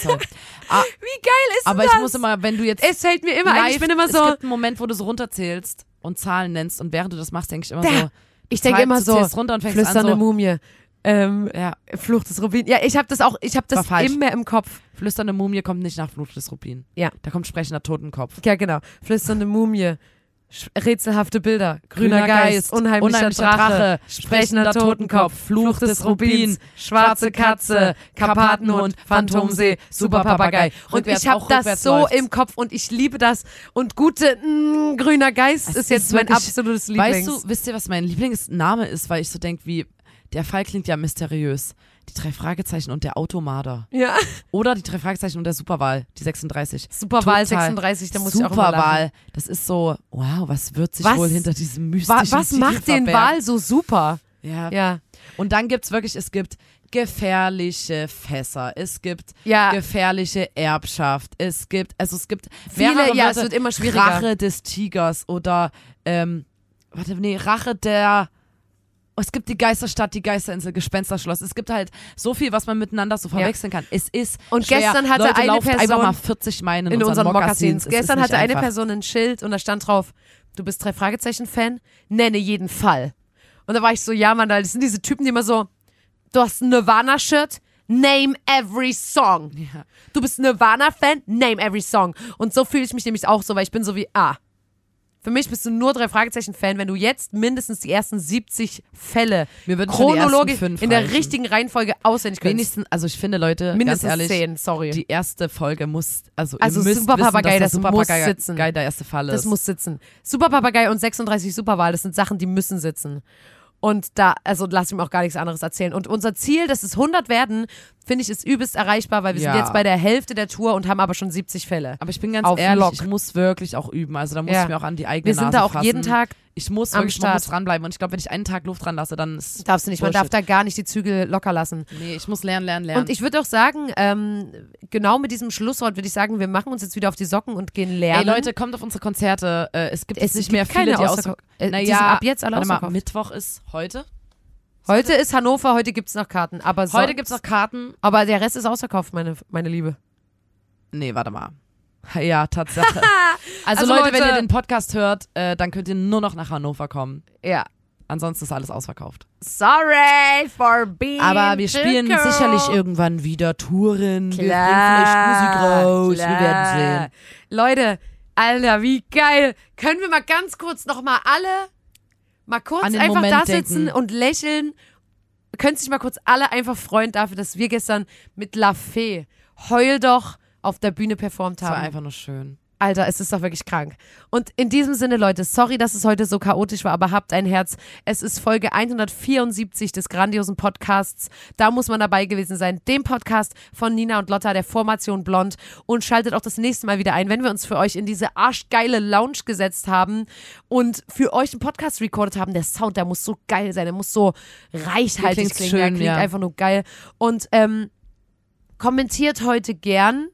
Sorry. ah, Wie geil ist aber das? ich muss immer, wenn du jetzt es fällt mir immer ein, live, ich bin immer es so, gibt einen Moment, wo du so runterzählst und Zahlen nennst und während du das machst, denke ich immer Da. so. Ich denke immer so, runter und fängst an flüsternde so, Mumie. Ähm, ja, Flucht des Rubin. Ja, ich habe das auch, ich habe das immer im Kopf. flüsternde Mumie kommt nicht nach Fluch des Rubin. Ja. Da kommt sprechender Totenkopf. Ja, genau. Flüsternde Mumie. Rätselhafte Bilder, grüner, Geist, unheimlicher, Drache, sprechender Totenkopf, Fluch des Rubins, schwarze Katze, Karpatenhund, Phantomsee, Superpapagei. Und ich habe das so läuft's. im Kopf und ich liebe das. Und gute mm, grüner Geist Es ist jetzt ist mein wirklich- absolutes Lieblings. Weißt du, wisst ihr, was mein Lieblingsname ist? Weil ich so denke, wie, der Fall klingt ja mysteriös. Die drei Fragezeichen und der Automader. ja, Oder die drei Fragezeichen und der Superwahl, die 36. Superwahl Total. 36, da muss ich auch. Superwahl. Das ist so, wow, was wird sich Was- wohl hinter diesem mystischen was Titel macht den verbergen? Wahl so super? Ja. Ja, Und dann gibt's wirklich, es gibt gefährliche Fässer, es gibt ja. gefährliche Erbschaft, es gibt, also es gibt Viele, mehrere ja, es wird immer schwieriger. Rache des Tigers oder, ähm, warte, nee, Rache der, oh, es gibt die Geisterstadt, die Geisterinsel, Gespensterschloss. Es gibt halt so viel, was man miteinander so verwechseln kann. Es ist Und schwer. gestern hatte Leute, eine lauft einfach Person mal 40 Meilen in, in unseren Mokassins. Es ist Gestern hatte eine einfach. Person ein Schild und da stand drauf, du bist drei Fragezeichen-Fan, nenne jeden Fall. Und da war ich so, ja Mann, das sind diese Typen, die immer so, du hast ein Nirvana-Shirt, name every song. Ja. Du bist Nirvana-Fan, name every song. Und so fühle ich mich nämlich auch so, weil ich bin so wie, ah, für mich bist du nur drei Fragezeichen-Fan, wenn du jetzt mindestens die ersten 70 Fälle Mir würden chronologisch in der reichen. richtigen Reihenfolge auswendig können. Wenigstens, also ich finde, Leute, Mindestens ganz ehrlich, 10, sorry. die erste Folge muss, also, Also ihr wissen, dass das der muss sitzen. Geil, der erste Fall Das ist. muss sitzen. Superpapagei und 36 Superwahl, das sind Sachen, die müssen sitzen. Und da, also lass ich mir auch gar nichts anderes erzählen. Und unser Ziel, dass es 100 werden, finde ich, ist übelst erreichbar, weil wir Ja. sind jetzt bei der Hälfte der Tour und haben aber schon 70 Fälle. aber ich bin ganz Auf ehrlich, Lock. ich muss wirklich auch üben. Also da muss Ja. ich mir auch an die eigene Wir sind Nase da auch fassen. jeden Tag, Ich muss am wirklich, man muss Start. dranbleiben. Und ich glaube, wenn ich einen Tag Luft dran lasse, dann ist, darfst du nicht, man darf Bullshit. da gar nicht die Zügel locker lassen. nee, ich muss lernen, lernen, lernen. Und ich würde auch sagen, ähm, genau mit diesem Schlusswort würde ich sagen, wir machen uns jetzt wieder auf die Socken und gehen lernen. Ey Leute, kommt auf unsere Konzerte. Äh, es gibt es nicht gibt mehr viele, keine die ausverkauft. äh, Naja, ab jetzt alle warte mal. Mittwoch ist heute. Heute ist Hannover, heute gibt es noch Karten. Aber Heute sonst- gibt's noch Karten. Aber der Rest ist ausverkauft, meine, meine Liebe. Nee, warte mal. Ja, Tatsache. Also, Also, Leute, Leute- wenn ihr den Podcast hört, äh, dann könnt ihr nur noch nach Hannover kommen. Ja. Ansonsten ist alles ausverkauft. Sorry for being Aber wir spielen cool. sicherlich irgendwann wieder Touren. Wir bringen Klar, vielleicht Musik raus. klar. Wir werden sehen. Leute, Alter, wie geil. Können wir mal ganz kurz noch mal alle mal kurz einfach Moment da sitzen denken. und lächeln? Können sich mal kurz alle einfach freuen dafür, dass wir gestern mit La Fee Heul doch auf der Bühne performt Das war haben. einfach nur schön. Alter, es ist doch wirklich krank. Und in diesem Sinne, Leute, sorry, dass es heute so chaotisch war, aber habt ein Herz. Es ist Folge 174 des grandiosen Podcasts. Da muss man dabei gewesen sein. Dem Podcast von Nina und Lotta, der Formation Blond. Und schaltet auch das nächste Mal wieder ein, wenn wir uns für euch in diese arschgeile Lounge gesetzt haben und für euch einen Podcast recorded haben. Der Sound, der muss so geil sein. Der muss so reichhaltig klingen. schön, der klingt ja. einfach nur geil. Und ähm, kommentiert heute gern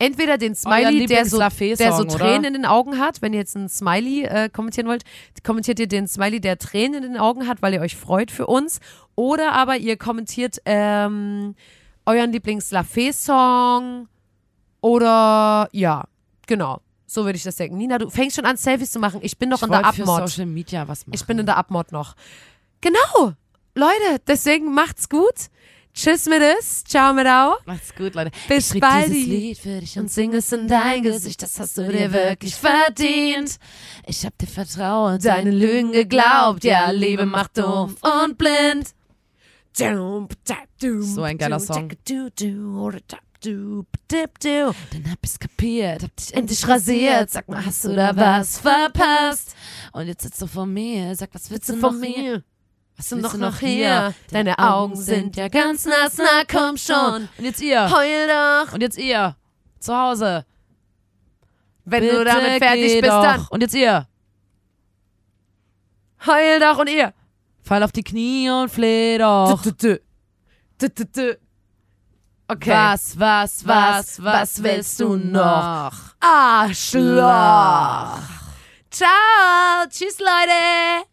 entweder den Smiley, der so, der so Tränen oder? in den Augen hat. Wenn ihr jetzt einen Smiley äh, kommentieren wollt, kommentiert ihr den Smiley, der Tränen in den Augen hat, weil ihr euch freut für uns. Oder aber ihr kommentiert ähm, euren Lieblings-Lafayette-Song. Oder ja, genau. So würde ich das denken. Nina, du fängst schon an, Selfies zu machen. Ich bin noch Ich in der Abmod. Social Media was machen. Ich bin in der Abmod noch. Genau. Leute, deswegen macht's gut. Tschüss mit es. Ciao mit au. Macht's gut, Leute. Bis ich bald. dieses Lied für dich und sing es in dein Gesicht, das hast du dir wirklich verdient. Ich hab dir vertraut, Deine Lügen geglaubt, ja, Liebe macht doof und blind. So ein geiler Song. Dann hab ich's kapiert, hab dich endlich rasiert. Sag mal, hast du da was verpasst? Und jetzt sitzt du vor mir, sag, was willst du von mir? Was du noch noch hier? Deine Augen sind ja ganz nass, na komm schon. Und jetzt ihr. Heul doch, Und jetzt ihr. Zu Hause. wenn Bitte du damit fertig bist, doch. dann Und jetzt ihr. heul doch und ihr. Fall auf die Knie und fleh doch. Okay. Was, was, was, was willst du noch? Arschloch. Ciao. Tschüss, Leute.